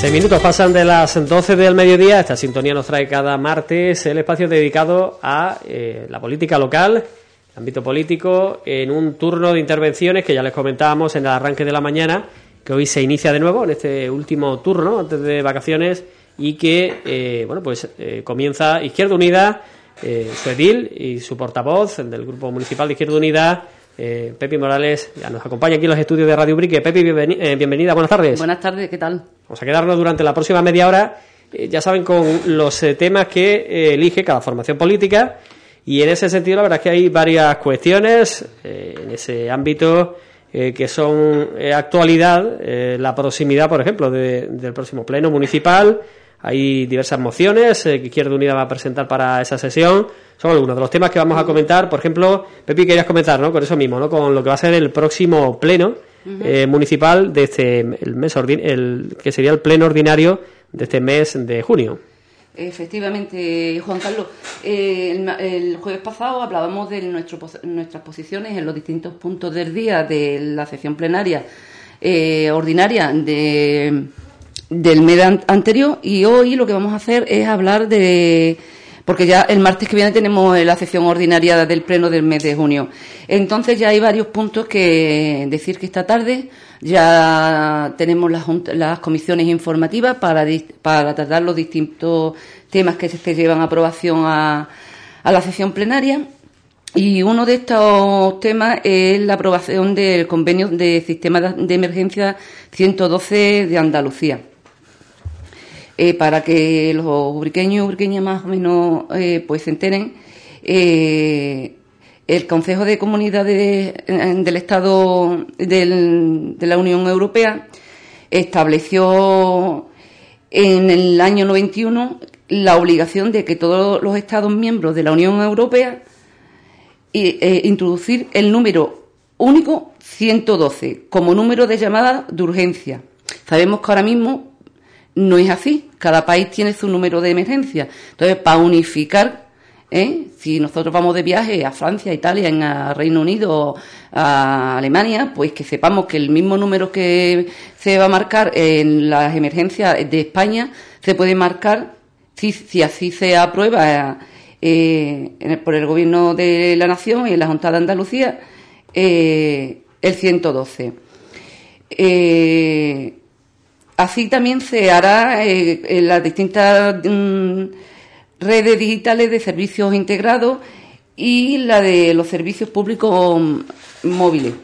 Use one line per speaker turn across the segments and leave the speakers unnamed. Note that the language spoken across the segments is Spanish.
Seis minutos pasan de las 12 del mediodía. Esta sintonía nos trae cada martes el espacio dedicado a eh, la política local, ámbito político, en un turno de intervenciones que ya les comentábamos en el arranque de la mañana, que hoy se inicia de nuevo en este último turno antes de vacaciones y que, eh, bueno, pues eh, comienza Izquierda Unida, su edil y su portavoz del Grupo Municipal de Izquierda Unida, Pepi Morales ya nos acompaña aquí en los estudios de Radio Brique. Pepi, eh, bienvenida, buenas tardes.
Buenas tardes, ¿qué tal?
Vamos a quedarnos durante la próxima media hora, eh, ya saben, con los temas que elige cada formación política. Y en ese sentido, la verdad es que hay varias cuestiones en ese ámbito que son actualidad. la proximidad, por ejemplo, del próximo pleno municipal. Hay diversas mociones que Izquierda Unida va a presentar para esa sesión son algunos de los temas que vamos a comentar. Por ejemplo, Pepi, querías comentar, ¿no? Con eso mismo, ¿no? Con lo que va a ser el próximo pleno eh, municipal de este el mes el que sería el pleno ordinario de este mes de junio.
Efectivamente, Juan Carlos. Eh, el, jueves pasado hablábamos de nuestras posiciones en los distintos puntos del día de la sesión plenaria eh, ordinaria de, del mes anterior y hoy lo que vamos a hacer es hablar de porque ya el martes que viene tenemos la sesión ordinaria del pleno del mes de junio. Entonces ya hay varios puntos que decir que esta tarde ya tenemos las, comisiones informativas para, para tratar los distintos temas que se llevan a aprobación a, la sesión plenaria. Y uno de estos temas es la aprobación del convenio de sistema de emergencia 112 de Andalucía. Eh, para que los ubriqueños y ubriqueñas más o menos eh, pues se enteren, eh, el Consejo de Comunidades del Estado de la Unión Europea estableció en el año 91 la obligación de que todos los Estados miembros de la Unión Europea introducir el número único 112 como número de llamada de urgencia. Sabemos que ahora mismo no es así. Cada país tiene su número de emergencia. Entonces, para unificar, ¿eh? si nosotros vamos de viaje a Francia, Italia, a Reino Unido, a Alemania, pues que sepamos que el mismo número que se va a marcar en las emergencias de España se puede marcar, si, si así se aprueba eh, por el Gobierno de la Nación y en la Junta de Andalucía, eh, el 112. Eh, Así también se hará eh, en las distintas mm, redes digitales de servicios integrados y la de los servicios públicos mm, móviles.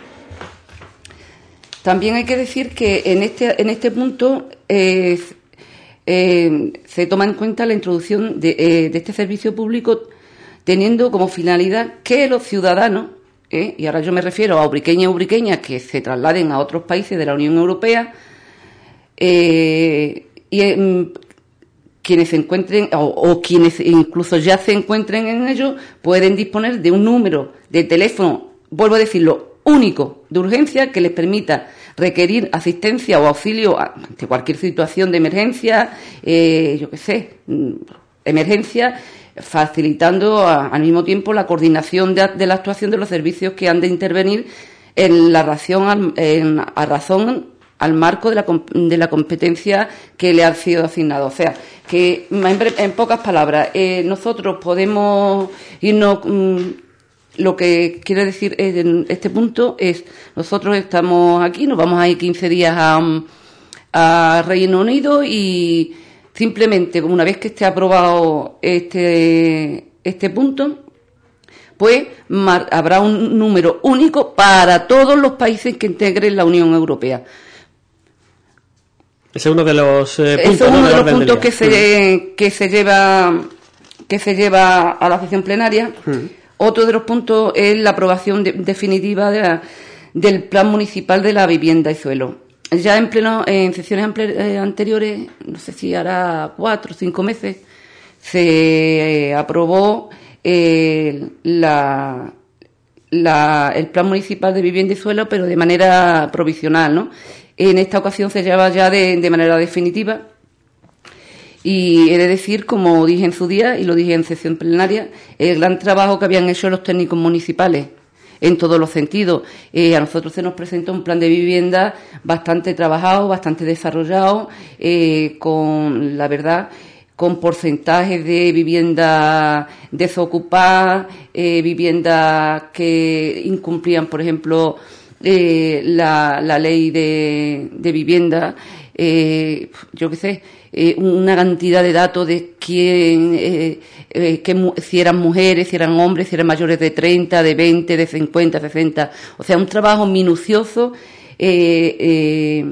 También hay que decir que en este, en este punto eh, eh, se toma en cuenta la introducción de, este servicio público teniendo como finalidad que los ciudadanos, y ahora yo me refiero a ubriqueñas y ubriqueñas que se trasladen a otros países de la Unión Europea, eh, y em, quienes se encuentren o, quienes incluso ya se encuentren en ello pueden disponer de un número de teléfono, vuelvo a decirlo, único de urgencia que les permita requerir asistencia o auxilio ante cualquier situación de emergencia, eh, yo qué sé, mm, emergencia, facilitando al mismo tiempo la coordinación de, la actuación de los servicios que han de intervenir en la razón, en, a razón al marco de la, de la competencia que le ha sido asignado. O sea, que en, pocas palabras, eh, nosotros podemos irnos. Mm, lo que quiere decir en este punto es, nosotros estamos aquí, nos vamos a ir 15 días a, a Reino Unido y simplemente, una vez que esté aprobado este, este punto, pues habrá un número único para todos los países que integren la Unión Europea.
Ese es uno de los
eh, puntos, uno de los puntos que se, que se lleva que se lleva a la sesión plenaria. Otro de los puntos es la aprobación definitiva del Plan Municipal de la Vivienda y Suelo. Ya en pleno, en sesiones eh, anteriores, no sé si hará cuatro o cinco meses, se eh, aprobó la, la, el Plan Municipal de Vivienda y Suelo, pero de manera provisional, ¿no? En esta ocasión se lleva ya de, manera definitiva y he de decir, como dije en su día y lo dije en sesión plenaria, el gran trabajo que habían hecho los técnicos municipales en todos los sentidos. Eh, a nosotros se nos presenta un plan de vivienda bastante trabajado, bastante desarrollado, eh, con la verdad con porcentajes de vivienda desocupada, eh, viviendas que incumplían, por ejemplo, eh, la, ley de, vivienda, eh, yo qué sé, eh, una cantidad de datos de quién, eh, que, si eran mujeres, si eran hombres, si eran mayores de 30, de 20, de 50, 60. O sea, un trabajo minucioso de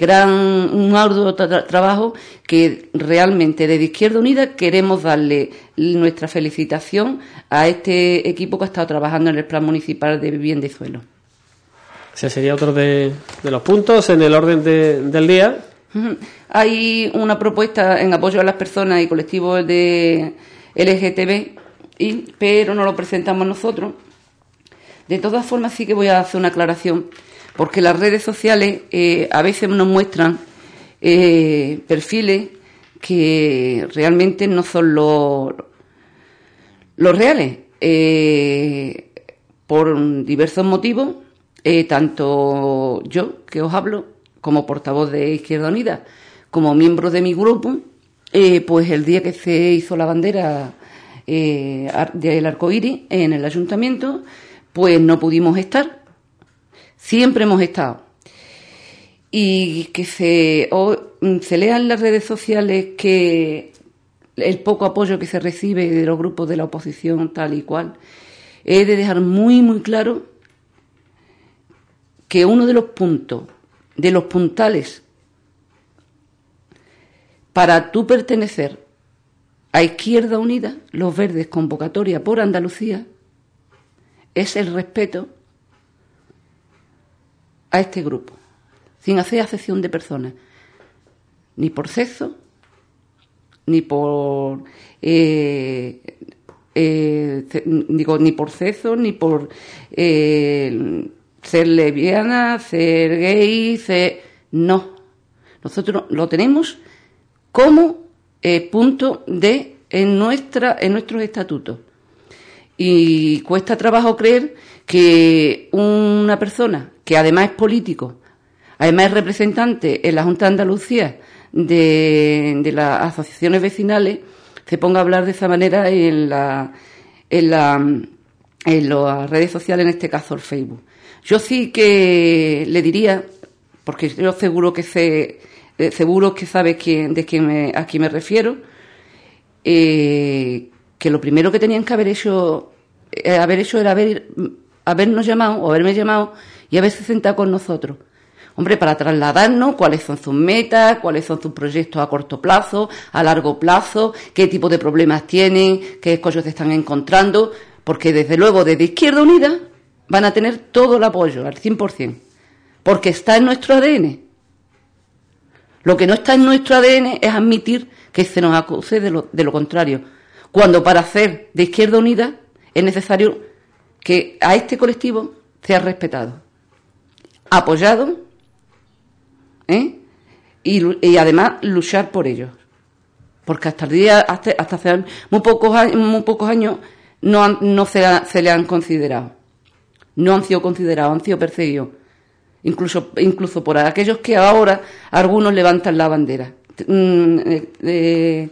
gran, un arduo tra trabajo que realmente desde Izquierda Unida queremos darle nuestra felicitación a este equipo que ha estado trabajando en el Plan Municipal de Vivienda y Suelo.
Ese sería otro de, los puntos en el orden de, del día.
Hay una propuesta en apoyo a las personas y colectivos de LGTB, y, pero no lo presentamos nosotros. De todas formas, sí que voy a hacer una aclaración porque las redes sociales eh, a veces nos muestran eh, perfiles que realmente no son los, los reales, eh, por diversos motivos, eh, tanto yo, que os hablo, como portavoz de Izquierda Unida, como miembro de mi grupo, eh, pues el día que se hizo la bandera eh, del arco iris en el ayuntamiento, pues no pudimos estar Siempre hemos estado. Y que se, o, se lea en las redes sociales que el poco apoyo que se recibe de los grupos de la oposición tal y cual, he de dejar muy, muy claro que uno de los puntos, de los puntales para tú pertenecer a Izquierda Unida, los verdes convocatoria por Andalucía, es el respeto a este grupo, sin hacer acepción de personas, ni por sexo, ni por eh, eh, digo ni por sexo, ni por eh, ser lesbiana, ser gay, ser no. Nosotros lo tenemos como eh, punto de en nuestra en nuestros estatutos. Y cuesta trabajo creer que una persona que además es político, además es representante en la Junta de Andalucía de, de las asociaciones vecinales, se ponga a hablar de esa manera en, la, en, la, en las redes sociales, en este caso el Facebook. Yo sí que le diría, porque yo seguro que sé, eh, seguro que sabe quién, de quién me, a quién me refiero, eh, que lo primero que tenían que haber hecho, eh, haber hecho era haber, habernos llamado o haberme llamado y haberse sentado con nosotros. Hombre, para trasladarnos cuáles son sus metas, cuáles son sus proyectos a corto plazo, a largo plazo, qué tipo de problemas tienen, qué escollos se están encontrando, porque desde luego desde Izquierda Unida van a tener todo el apoyo al 100%, porque está en nuestro ADN. Lo que no está en nuestro ADN es admitir que se nos acuse de lo, contrario, cuando para hacer de Izquierda Unida es necesario que a este colectivo sea respetado apoyado ¿eh? y, además luchar por ellos. Porque hasta el día, hasta, hace muy pocos, años, muy pocos años no, no se, se, le han considerado. No han sido considerados, han sido perseguidos. Incluso, incluso por aquellos que ahora algunos levantan la bandera mm, de,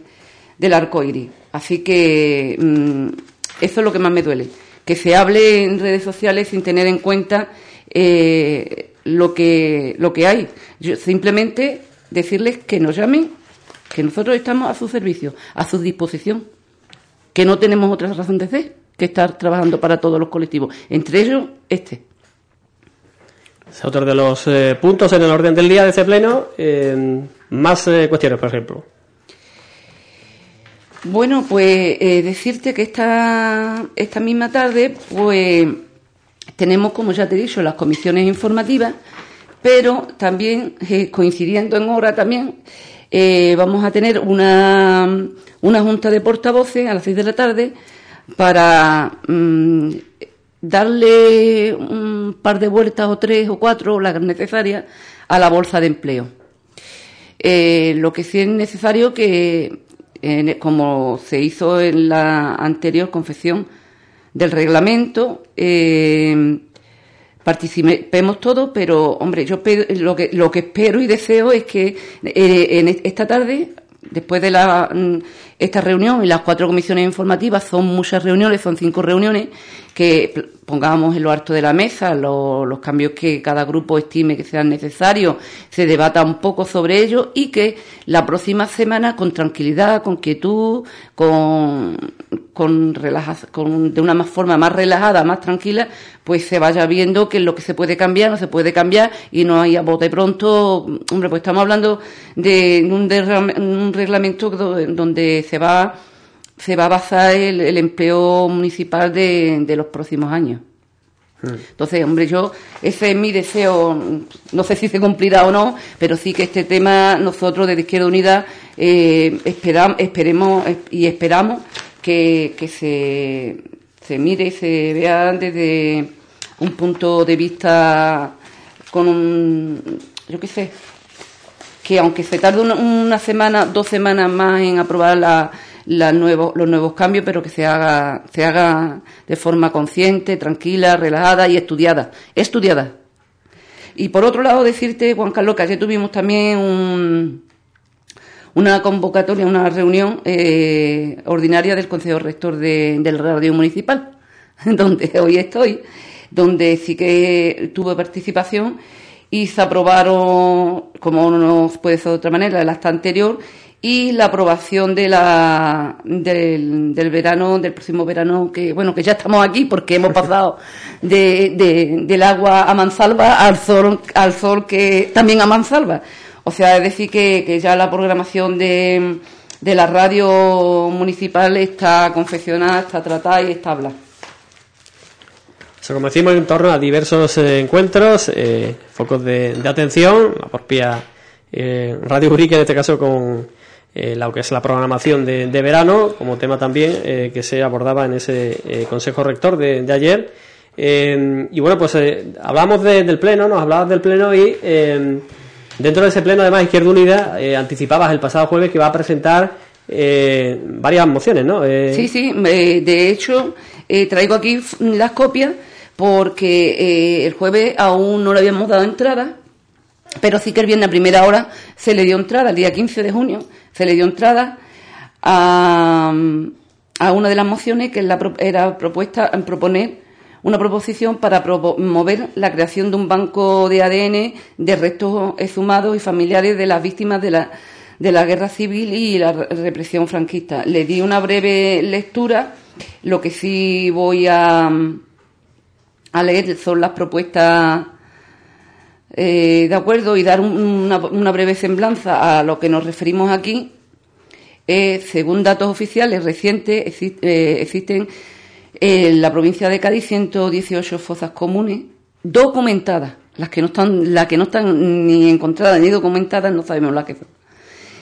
del arco iris. Así que mm, eso es lo que más me duele. Que se hable en redes sociales sin tener en cuenta eh, lo, que, lo que hay. Yo, simplemente decirles que nos llamen, que nosotros estamos a su servicio, a su disposición, que no tenemos otra razón de ser que estar trabajando para todos los colectivos, entre ellos este.
Es otro de los eh, puntos en el orden del día de ese pleno. Eh, más eh, cuestiones, por ejemplo.
Bueno, pues decirte que esta, esta misma tarde, pues tenemos, como ya te he dicho, las comisiones informativas, pero también, coincidiendo en hora también, vamos a tener una, una junta de portavoces a las seis de la tarde para mmm, darle un par de vueltas o tres o cuatro, las necesarias, a la bolsa de empleo. Eh, lo que sí es necesario que, como se hizo en la anterior confección, del reglamento. Eh, participemos todos, pero hombre, yo lo que, lo que espero y deseo es que eh, en esta tarde, después de la, mm, esta reunión y las cuatro comisiones informativas, son muchas reuniones, son cinco reuniones, que pongamos en lo alto de la mesa los cambios que cada grupo estime que sean necesarios, se debata un poco sobre ello y que la próxima semana con tranquilidad, con quietud, con, con, con de una más forma más relajada, más tranquila, pues se vaya viendo que lo que se puede cambiar no se puede cambiar y no hay a bote pronto, hombre, pues estamos hablando de un, de un reglamento donde se va se va a basar el, empleo municipal de, los próximos años. Hmm. Entonces, hombre, yo, ese es mi deseo, no sé si se cumplirá o no, pero sí que este tema nosotros desde Izquierda Unida eh, esperemos y esperamos que, se, se mire y se vea desde un punto de vista con un, yo qué sé, que aunque se tarde una semana, dos semanas más en aprobar la los nuevos cambios, pero que se haga, se haga de forma consciente, tranquila, relajada y estudiada. Estudiada. Y por otro lado, decirte, Juan Carlos, que ayer tuvimos también un, una convocatoria, una reunión eh, ordinaria del Consejo Rector del Radio Municipal, donde hoy estoy, donde sí que tuve participación y se aprobaron, como no puede ser de otra manera, el acta anterior y la aprobación de la, del, del, verano, del próximo verano, que bueno, que ya estamos aquí porque hemos pasado de, del agua a mansalva al sol, al sol que también a mansalva. O sea, es decir, que, que ya la programación de, de la radio municipal está confeccionada, está tratada y está hablada.
O sea, como decimos, en torno a diversos eh, encuentros, eh, focos de, de, atención, la propia eh, Radio Urique, en este caso con eh, lo que es la programación de, verano, como tema también que se abordaba en ese Consejo Rector de, ayer. y bueno, pues hablamos del Pleno, nos hablabas del Pleno y dentro de ese Pleno, además, Izquierda Unida, anticipabas el pasado jueves que va a presentar varias mociones, ¿no?
Sí, sí, de hecho, traigo aquí las copias porque el jueves aún no le habíamos dado entrada, pero sí que el viernes a primera hora se le dio entrada, el día 15 de junio, se le dio entrada a, a una de las mociones que era propuesta en proponer una proposición para promover la creación de un banco de ADN de restos exhumados y familiares de las víctimas de la, de la guerra civil y la represión franquista. Le di una breve lectura, lo que sí voy a, a leer son las propuestas eh, de acuerdo y dar una, breve semblanza a lo que nos referimos aquí, eh, según datos oficiales recientes, eh, existen en la provincia de Cádiz 118 fosas comunes documentadas. Las que no están, las que no están ni encontradas ni documentadas no sabemos las que son.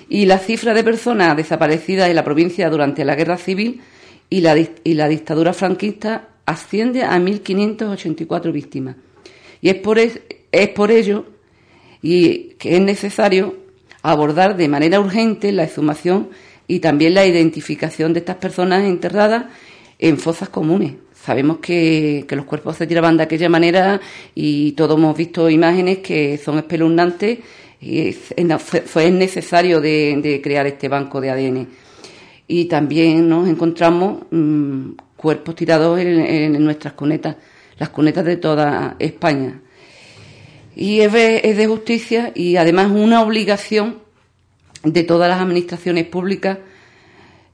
Y la cifra de personas desaparecidas en la provincia durante la guerra civil y la, y la dictadura franquista asciende a 1.584 víctimas. Y es por, es, es por ello y que es necesario abordar de manera urgente la exhumación y también la identificación de estas personas enterradas en fosas comunes. Sabemos que, los cuerpos se tiraban de aquella manera y todos hemos visto imágenes que son espeluznantes y fue necesario de, crear este banco de ADN. Y también nos encontramos mm, cuerpos tirados en nuestras cunetas, las cunetas de toda España. Y es de, justicia y además una obligación de todas las administraciones públicas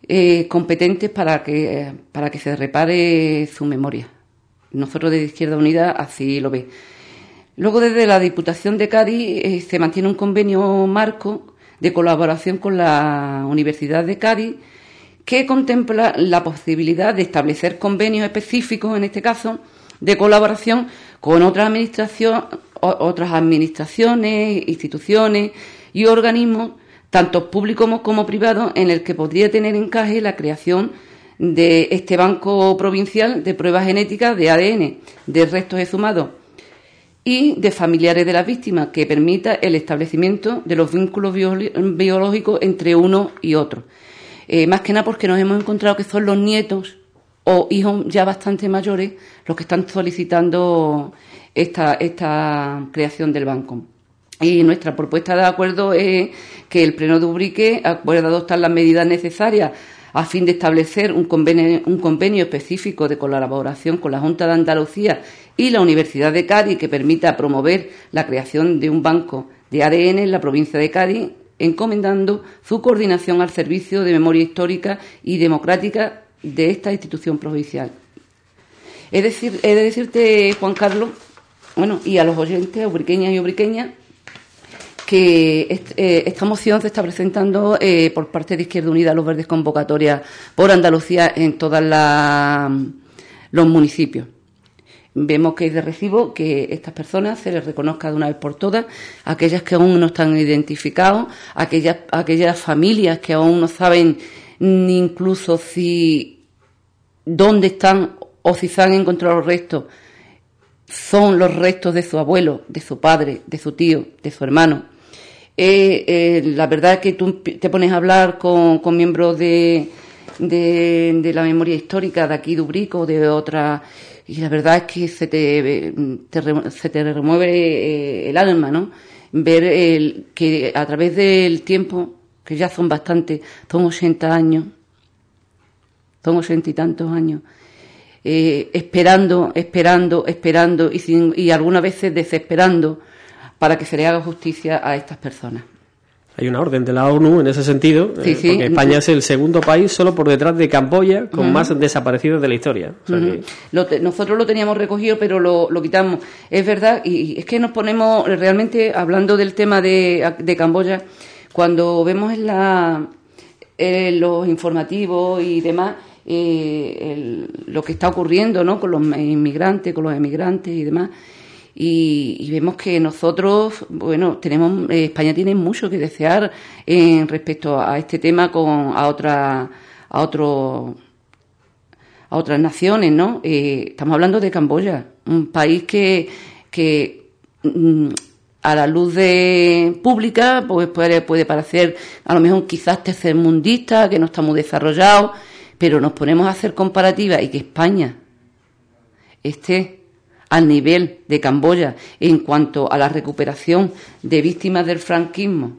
eh, competentes para que, para que se repare su memoria. Nosotros desde Izquierda Unida así lo ve. Luego desde la Diputación de Cádiz eh, se mantiene un convenio marco de colaboración con la Universidad de Cádiz que contempla la posibilidad de establecer convenios específicos, en este caso, de colaboración con otras administraciones otras administraciones, instituciones y organismos, tanto públicos como privados, en el que podría tener encaje la creación de este banco provincial de pruebas genéticas de ADN de restos exhumados y de familiares de las víctimas, que permita el establecimiento de los vínculos biológicos entre uno y otro. Eh, más que nada porque nos hemos encontrado que son los nietos o hijos ya bastante mayores los que están solicitando esta, esta creación del banco. Y nuestra propuesta de acuerdo es que el Pleno de Ubrique acuerda adoptar las medidas necesarias a fin de establecer un convenio, un convenio específico de colaboración con la Junta de Andalucía y la Universidad de Cádiz que permita promover la creación de un banco de ADN en la provincia de Cádiz, encomendando su coordinación al servicio de memoria histórica y democrática de esta institución provincial. Es decir, he de decirte, Juan Carlos, bueno, y a los oyentes, ubriqueñas y ubriqueñas, que eh, esta moción se está presentando eh, por parte de Izquierda Unida, los Verdes Convocatoria por Andalucía en todos los municipios. Vemos que es de recibo que estas personas se les reconozca de una vez por todas, aquellas que aún no están identificados, aquellas, aquellas familias que aún no saben ni incluso si dónde están o si se han encontrado los restos, son los restos de su abuelo, de su padre, de su tío, de su hermano eh, eh, la verdad es que tú te pones a hablar con, miembros de, de, la memoria histórica de aquí de Ubrico, de otra, y la verdad es que se te, se te remueve eh, el alma, ¿no? Ver el, que a través del tiempo, que ya son bastantes, son 80 años, son 80 y tantos años, eh, esperando, esperando, esperando y, sin, y algunas veces desesperando para que se le haga justicia a estas personas.
Hay una orden de la ONU en ese sentido, eh, porque España es el segundo país solo por detrás de Camboya con más desaparecidos de la historia.
nosotros lo teníamos recogido, pero lo, quitamos. Es verdad, y es que nos ponemos realmente hablando del tema de, de Camboya, cuando vemos en, la, los informativos y demás, eh, lo que está ocurriendo ¿no? con los inmigrantes, con los emigrantes y demás, y, vemos que nosotros, bueno, tenemos, eh, España tiene mucho que desear en respecto a este tema con a otra, a otro, a otras naciones, ¿no? Eh, estamos hablando de Camboya, un país que, que mm, a la luz de pública pues puede, puede parecer a lo mejor quizás tercermundista, que no está muy desarrollado, pero nos ponemos a hacer comparativas y que España esté al nivel de Camboya en cuanto a la recuperación de víctimas del franquismo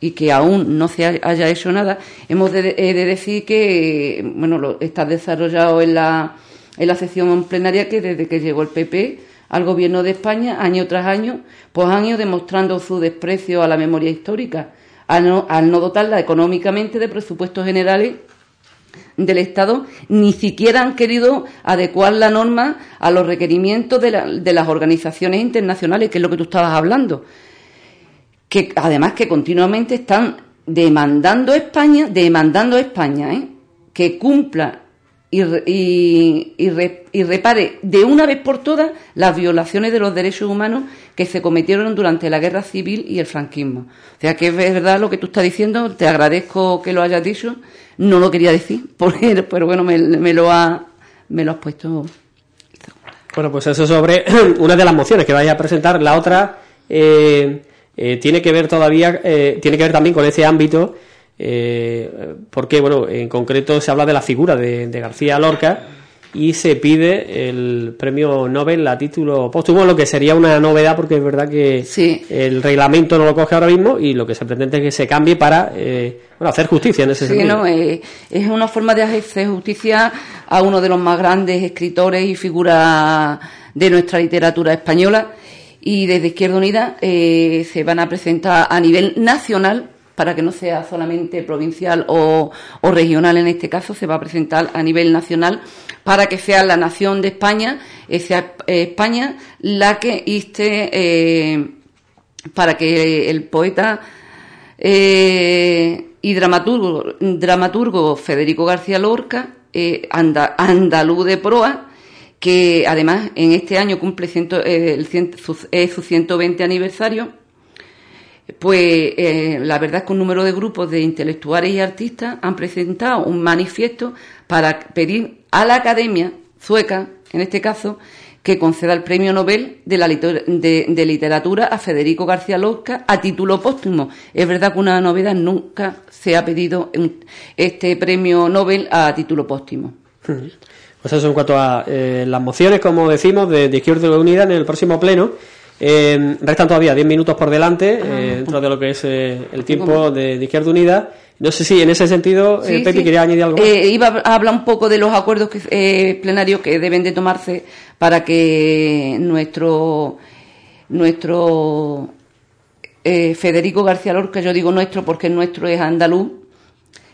y que aún no se haya hecho nada, hemos de, decir que bueno lo, está desarrollado en la, en la sesión plenaria que desde que llegó el PP al gobierno de España, año tras año, pues han ido demostrando su desprecio a la memoria histórica, al no, al no dotarla económicamente de presupuestos generales del Estado ni siquiera han querido adecuar la norma a los requerimientos de, las organizaciones internacionales, que es lo que tú estabas hablando. Que además que continuamente están demandando a España, demandando España, ¿eh? que cumpla y, repare de una vez por todas las violaciones de los derechos humanos que se cometieron durante la guerra civil y el franquismo. O sea que es verdad lo que tú estás diciendo, te agradezco que lo hayas dicho, no lo quería decir, pero bueno, me, lo, ha, me lo has puesto.
Bueno, pues eso sobre una de las mociones que vaya a presentar, la otra eh, eh, tiene que ver todavía, eh, tiene que ver también con ese ámbito eh, porque, bueno, en concreto se habla de la figura de, García Lorca y se pide el premio Nobel a título póstumo, lo que sería una novedad porque es verdad que el reglamento no lo coge ahora mismo y lo que se pretende es que se cambie para eh, bueno, hacer justicia en ese sí, sentido.
Eh, es una forma de hacer justicia a uno de los más grandes escritores y figuras de nuestra literatura española y desde Izquierda Unida eh, se van a presentar a nivel nacional para que no sea solamente provincial o, regional en este caso, se va a presentar a nivel nacional para que sea la nación de España, eh, eh, España la que inste eh, para que el poeta y dramaturgo, dramaturgo Federico García Lorca, andaluz de proa, que además en este año cumple su, su 120 aniversario, pues eh, la verdad es que un número de grupos de intelectuales y artistas han presentado un manifiesto para pedir a la Academia sueca, en este caso, que conceda el premio Nobel de, la de, literatura a Federico García Lorca a título póstumo. Es verdad que una novedad nunca se ha pedido este premio Nobel a título póstumo.
Pues eso en cuanto a eh, las mociones, como decimos, de, de Izquierda Unida en el próximo pleno. Eh, restan todavía 10 minutos por delante
Ah.
eh, dentro de lo que es eh, el tiempo de, de Izquierda Unida. No sé si en ese sentido, eh,
Sí,
Pepi,
sí.
quería añadir algo. más.
Iba a hablar un poco de los acuerdos que, eh, plenarios que deben de tomarse para que nuestro nuestro eh, Federico García Lorca, yo digo nuestro porque nuestro es andaluz,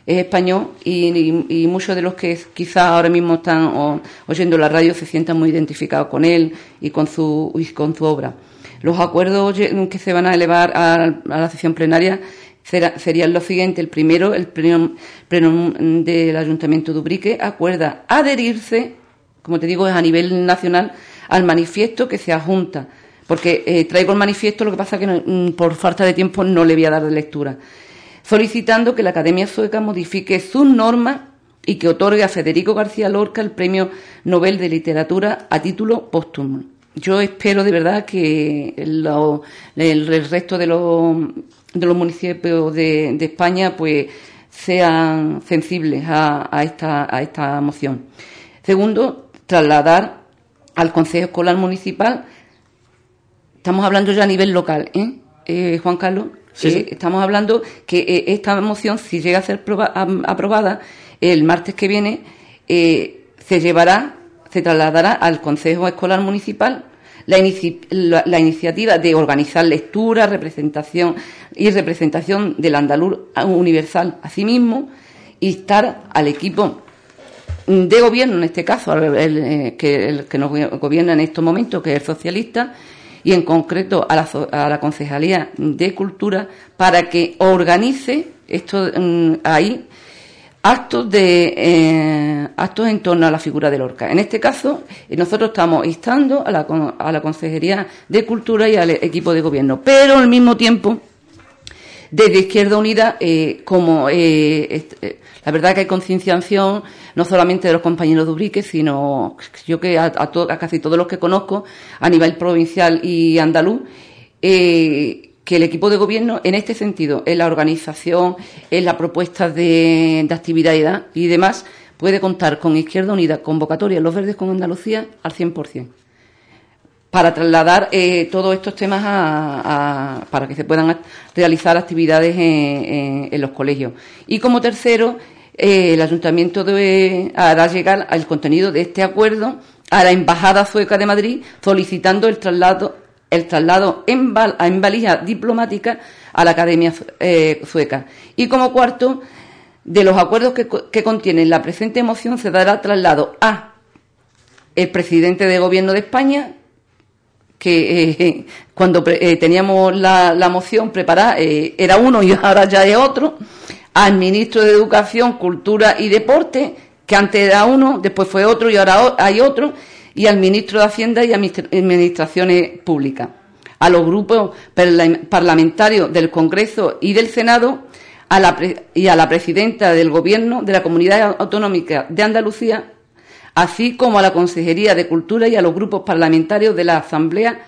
es español y, y- y muchos de los que quizás ahora mismo están oyendo la radio se sientan muy identificados con él y con su, y con su obra. Los acuerdos lle- que se van a elevar a, a la sesión plenaria serían los siguientes. El primero, el pleno, del Ayuntamiento de Ubrique acuerda adherirse, como te digo, es a nivel nacional, al manifiesto que se adjunta. Porque eh, traigo el manifiesto, lo que pasa que no- mm, por falta de tiempo no le voy a dar de lectura solicitando que la Academia Sueca modifique sus normas y que otorgue a Federico García Lorca el Premio Nobel de Literatura a título póstumo. Yo espero de verdad que lo- el, el resto de los, de los municipios de, de España pues sean sensibles a, a esta, a esta moción. Segundo, trasladar al Consejo Escolar Municipal Estamos hablando ya a nivel local, ¿eh? Eh, Juan Carlos,
Sí,
eh, estamos hablando que eh, esta moción, si llega a ser aprobada el martes que viene, eh, se llevará, se trasladará al Consejo Escolar Municipal la, la- iniciativa de organizar lectura, representación y representación del andaluz universal a sí mismo, instar al equipo de gobierno, en este caso, el, eh, que, que nos gobierna en estos momentos, que es el socialista, y en concreto a la, a la Concejalía de Cultura, para que organice esto mm, ahí actos de eh, actos en torno a la figura de Lorca. En este caso, nosotros estamos instando a la, a la Consejería de Cultura y al equipo de gobierno, pero al mismo tiempo desde Izquierda Unida, eh, como eh, la verdad que hay concienciación no solamente de los compañeros de Ubrique, sino yo que a, a casi todos los que conozco a nivel provincial y andaluz, que el equipo de gobierno en este sentido, en la organización, en la propuesta de, de actividad y demás, puede contar con Izquierda Unida, convocatoria Los Verdes con Andalucía al 100% para trasladar eh, todos estos temas a, a- para que se puedan realizar actividades en, los colegios. Y como tercero, eh, el ayuntamiento debe, hará llegar el contenido de este acuerdo a la embajada sueca de Madrid, solicitando el traslado el traslado en, val- valija diplomática a la Academia eh, Sueca. Y como cuarto, de los acuerdos que, que contienen la presente moción se dará traslado a el presidente de Gobierno de España, que eh, cuando eh, teníamos la, la moción preparada era uno y ahora ya es otro, al ministro de Educación, Cultura y Deporte, que antes era uno, después fue otro y ahora hay otro, y al ministro de Hacienda y Administra- Administraciones Públicas, a los grupos parla- parlamentarios del Congreso y del Senado, a la y a la presidenta del Gobierno de la Comunidad Autonómica de Andalucía, así como a la Consejería de Cultura y a los grupos parlamentarios de la Asamblea,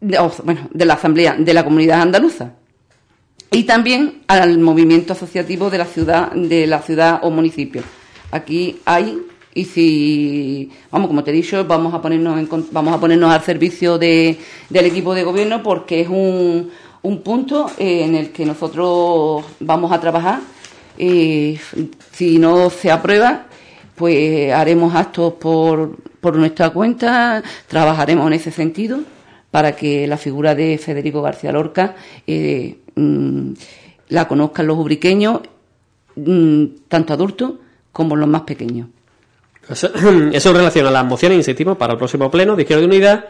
de, o, bueno, de la Asamblea de la Comunidad Andaluza y también al movimiento asociativo de la ciudad, de la ciudad o municipio. Aquí hay y si vamos como te he dicho vamos a ponernos en vamos a ponernos al servicio de, del equipo de gobierno porque es un, un punto eh, en el que nosotros vamos a trabajar Eh, si no se aprueba pues haremos actos por, por nuestra cuenta, trabajaremos en ese sentido para que la figura de Federico García Lorca eh, mm, la conozcan los ubriqueños, mm, tanto adultos como los más pequeños.
Eso, en relación a las mociones, insistimos, para el próximo pleno de Izquierda Unida.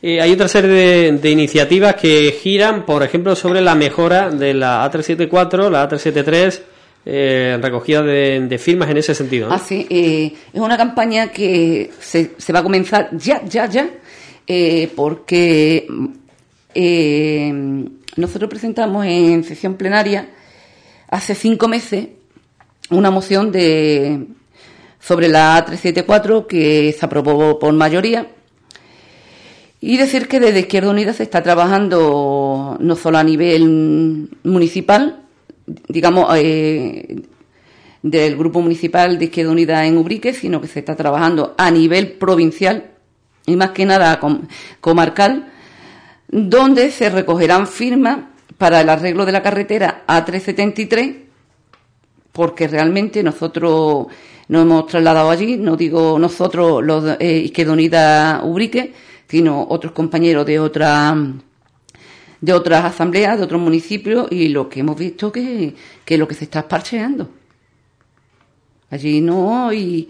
Eh, hay otra serie de, de iniciativas que giran, por ejemplo, sobre la mejora de la A374, la A373, eh, recogida de, de firmas en ese sentido. ¿no?
Así, eh, es una campaña que se, va a comenzar ya, ya, ya, eh, porque nosotros presentamos en sesión plenaria hace cinco meses una moción de sobre la A374 que se aprobó por mayoría. Y decir que desde Izquierda Unida se está trabajando no solo a nivel municipal, digamos, eh, del Grupo Municipal de Izquierda Unida en Ubrique, sino que se está trabajando a nivel provincial y más que nada comarcal, donde se recogerán firmas para el arreglo de la carretera A373, porque realmente nosotros nos hemos trasladado allí, no digo nosotros los eh, Izquierda Ubrique, sino otros compañeros de otra de otras asambleas, de otros municipios, y lo que hemos visto que, que lo que se está parcheando. Allí no, y,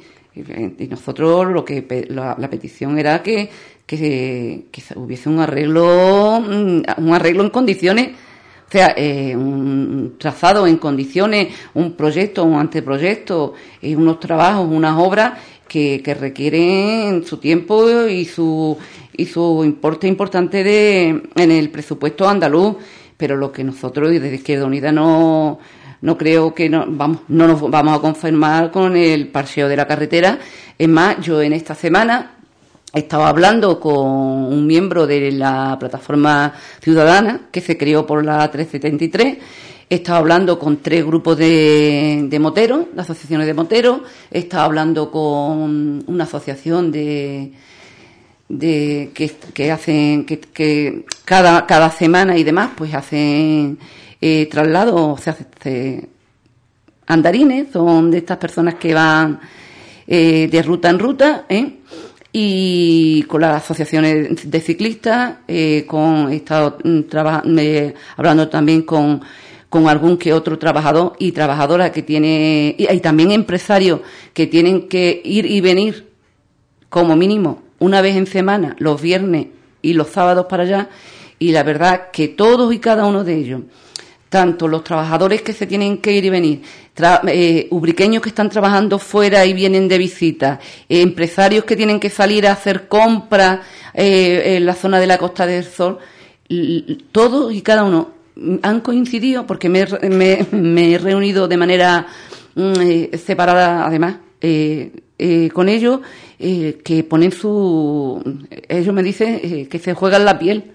nosotros lo que la, petición era que, que, hubiese un arreglo, mm, un arreglo en condiciones, sea, eh, un trazado en condiciones, un proyecto, un anteproyecto, eh, unos trabajos, unas obras que, que, requieren su tiempo y su y su importe importante de en el presupuesto andaluz, pero lo que nosotros desde Izquierda Unida no no creo que no, vamos, no nos vamos a confirmar con el parcheo de la carretera. Es más, yo en esta semana estaba hablando con un miembro de la plataforma ciudadana que se creó por la 373. Estaba hablando con tres grupos de, moteros, de asociaciones de moteros. Estaba hablando con una asociación de, de que, hacen que, cada cada semana y demás pues hacen eh, traslado, se hace andarines, son de estas personas que van eh, de ruta en ruta, ¿eh? Y con las asociaciones de ciclistas, eh, con he estado mm, hablando también con, con algún que otro trabajador y trabajadora que tiene, y también empresarios que tienen que ir y venir como mínimo una vez en semana, los viernes y los sábados para allá, y la verdad que todos y cada uno de ellos tanto los trabajadores que se tienen que ir y venir, eh, ubriqueños que están trabajando fuera y vienen de visita, eh, empresarios que tienen que salir a hacer compras eh, en la zona de la Costa del Sol, todos y cada uno han coincidido, porque me, he reunido de manera mm, separada, además, con ellos, que ponen su. Ellos me dicen que se juegan la piel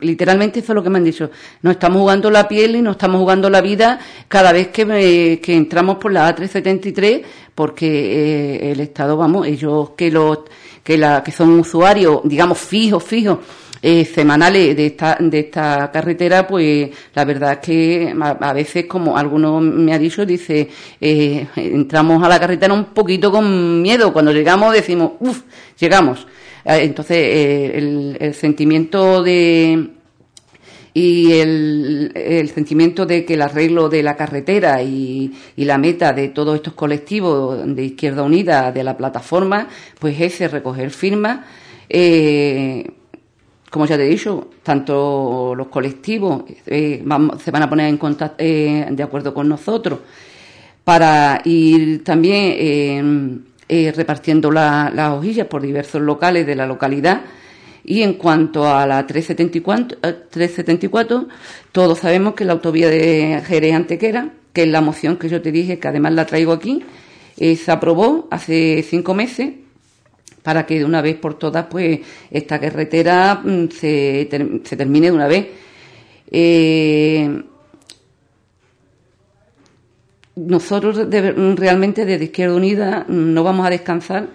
Literalmente eso es lo que me han dicho. Nos estamos jugando la piel y nos estamos jugando la vida cada vez que, que entramos por la A373 porque eh, el Estado, vamos, ellos que los que, la, que son usuarios, digamos, fijos, fijos, eh, semanales de esta, de esta carretera, pues la verdad es que a, veces, como alguno me ha dicho, dice, eh, entramos a la carretera un poquito con miedo. Cuando llegamos decimos, uff, llegamos. Eh, entonces, eh, el, sentimiento de y el, sentimiento de que el arreglo de la carretera y, la meta de todos estos colectivos de Izquierda Unida, de la plataforma, pues es recoger firmas. Eh, como ya te he dicho, tanto los colectivos se van a poner en contacto, de acuerdo con nosotros para ir también eh, repartiendo las hojillas por diversos locales de la localidad. Y en cuanto a la 374, 374 eh, todos sabemos que la autovía de Jerez Antequera, que es la moción que yo te dije, que además la traigo aquí, eh, se aprobó hace cinco meses para que de una vez por todas pues esta carretera mm, se, se termine de una vez. Nosotros realmente desde Izquierda Unida no vamos a descansar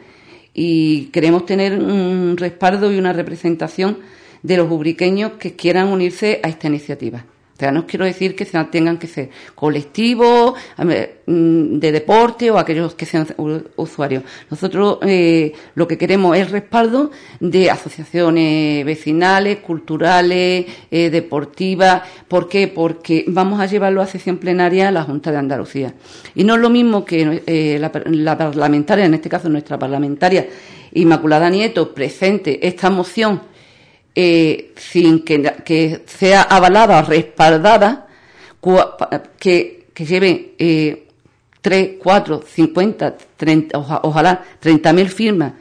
y queremos tener un respaldo y una representación de los ubriqueños que quieran unirse a esta iniciativa. O sea, no quiero decir que tengan que ser colectivos mm, de deporte o aquellos que sean usuarios. Nosotros eh, lo que queremos es respaldo de asociaciones vecinales, culturales, eh, deportivas. ¿Por qué? Porque vamos a llevarlo a sesión plenaria a la Junta de Andalucía. Y no es lo mismo que eh, la, la parlamentaria, en este caso nuestra parlamentaria Inmaculada Nieto, presente esta moción eh, sin que, sea avalada o respaldada, que, que lleve eh, 3, 4, 50, 30, ojalá 30.000 firmas,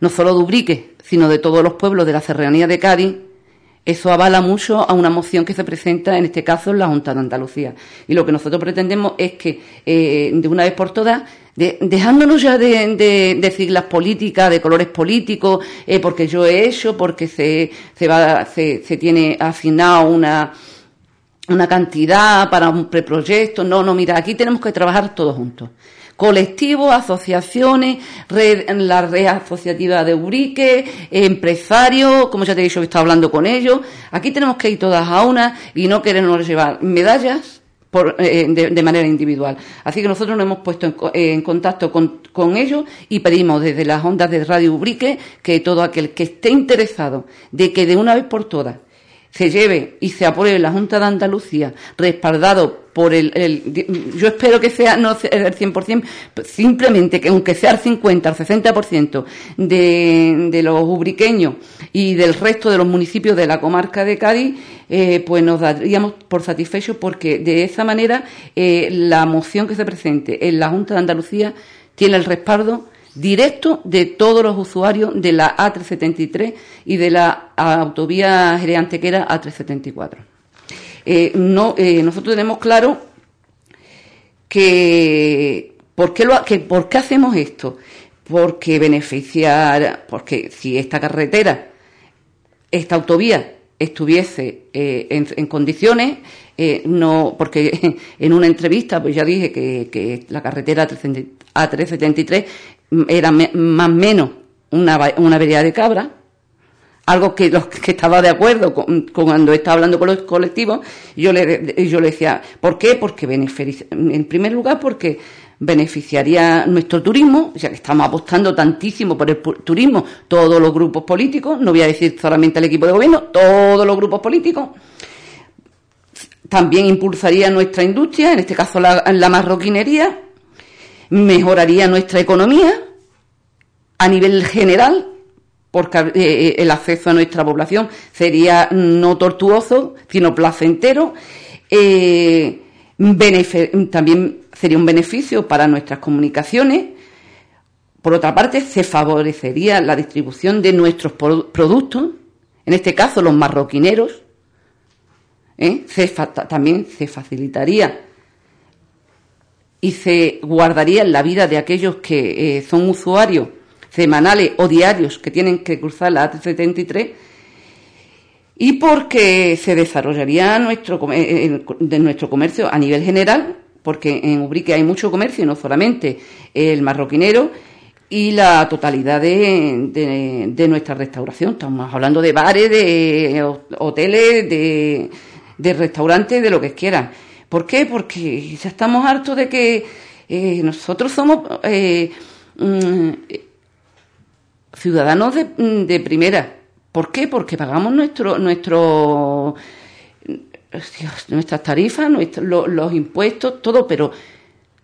no solo de Ubrique, sino de todos los pueblos de la Serranía de Cádiz, eso avala mucho a una moción que se presenta, en este caso, en la Junta de Andalucía. Y lo que nosotros pretendemos es que, eh, de una vez por todas, dejándonos ya de, de, siglas políticas, de colores políticos, eh, porque yo he hecho, porque se, se, va, se, se tiene asignado una, una cantidad para un preproyecto. No, no, mira, aquí tenemos que trabajar todos juntos. Colectivos, asociaciones, red, la red asociativa de Ubrique, empresarios, como ya te he dicho, he estado hablando con ellos. Aquí tenemos que ir todas a una y no queremos llevar medallas eh, de, manera individual. Así que nosotros nos hemos puesto en, contacto con, con, ellos y pedimos desde las ondas de Radio Ubrique que todo aquel que esté interesado de que de una vez por todas se lleve y se apruebe la Junta de Andalucía respaldado por el, yo espero que sea no el 100%, simplemente que aunque sea el 50, el 60% de, de los ubriqueños y del resto de los municipios de la comarca de Cádiz, eh, pues nos daríamos por satisfechos porque de esa manera eh, la moción que se presente en la Junta de Andalucía tiene el respaldo directo de todos los usuarios de la A373 y de la autovía Jerez-Antequera A374. Eh, no, eh, nosotros tenemos claro que ¿por qué, lo, que ¿por qué hacemos esto? Porque beneficiar, porque si esta carretera, esta autovía estuviese eh, en, condiciones, no, porque en una entrevista pues ya dije que, que la carretera A373 era más o menos una, una vereda de cabra, algo que, los, que estaba de acuerdo con, cuando estaba hablando con los colectivos, yo le, yo le decía, ¿por qué? Porque en primer lugar porque beneficiaría nuestro turismo, ya que estamos apostando tantísimo por el turismo, todos los grupos políticos, no voy a decir solamente el equipo de gobierno, todos los grupos políticos. También impulsaría nuestra industria, en este caso la, la marroquinería, mejoraría nuestra economía a nivel general, porque eh, eh, el acceso a nuestra población sería no tortuoso, sino placentero. Eh, también sería un beneficio para nuestras comunicaciones. Por otra parte, se favorecería la distribución de nuestros productos, en este caso los marroquineros. también se facilitaría y se guardaría la vida de aquellos que son usuarios semanales o diarios que tienen que cruzar la A73 y porque se desarrollaría nuestro, de nuestro comercio a nivel general, porque en Ubrique hay mucho comercio, no solamente el marroquinero, y la totalidad de, de, nuestra restauración. Estamos hablando de bares, de hoteles, de, de restaurantes, de lo que quieran. ¿Por qué? Porque ya estamos hartos de que eh, nosotros somos eh, mm, ciudadanos de, mm, de primera. ¿Por qué? Porque pagamos nuestro, nuestro, nuestras tarifas, los impuestos, todo, pero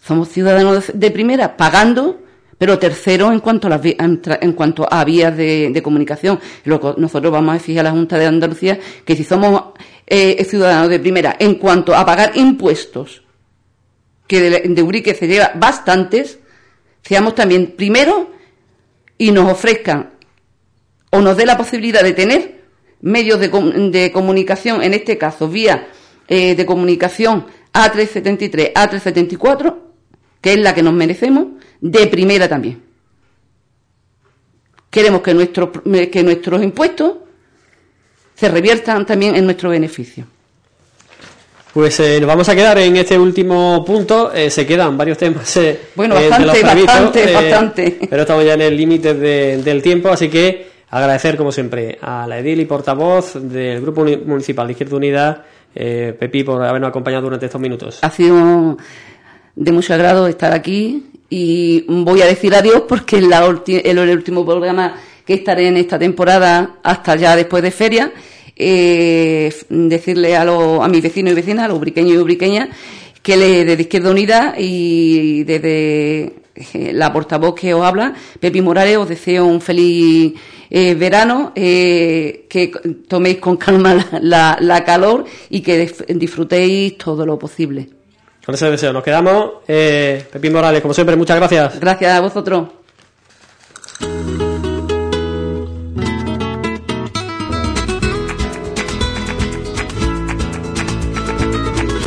somos ciudadanos de, primera pagando, pero tercero en cuanto a, las, en, cuanto a vías de, comunicación. nosotros vamos a decir a la Junta de Andalucía que si somos eh, ciudadanos de primera en cuanto a pagar impuestos, que de, de Urique se lleva bastantes, seamos también primero y nos ofrezcan o nos dé la posibilidad de tener medios de, comunicación, en este caso vía eh, de comunicación A373, A374, que es la que nos merecemos, de primera también. Queremos que, nuestros que nuestros impuestos se reviertan también en nuestro beneficio.
Pues eh, nos vamos a quedar en este último punto. Eh, se quedan varios temas. Eh,
bueno, bastante, bastante, bastante.
Pero estamos ya en el límite del tiempo, así que agradecer, como siempre, a la edil y portavoz del Grupo Municipal de Izquierda Unida, Pepi, por habernos acompañado durante estos minutos.
Ha sido de mucho agrado estar aquí y voy a decir adiós porque es el último programa que estaré en esta temporada hasta ya después de feria eh, decirle a, lo, a mis vecinos y vecinas, a los ubriqueños y ubriqueñas, que le, desde Izquierda Unida y desde eh, la portavoz que os habla, Pepi Morales, os deseo un feliz eh, verano, eh, que toméis con calma la, la, calor y que disfrutéis todo lo posible.
Con ese deseo nos quedamos. Pepi Morales, como siempre, muchas gracias.
Gracias a vosotros.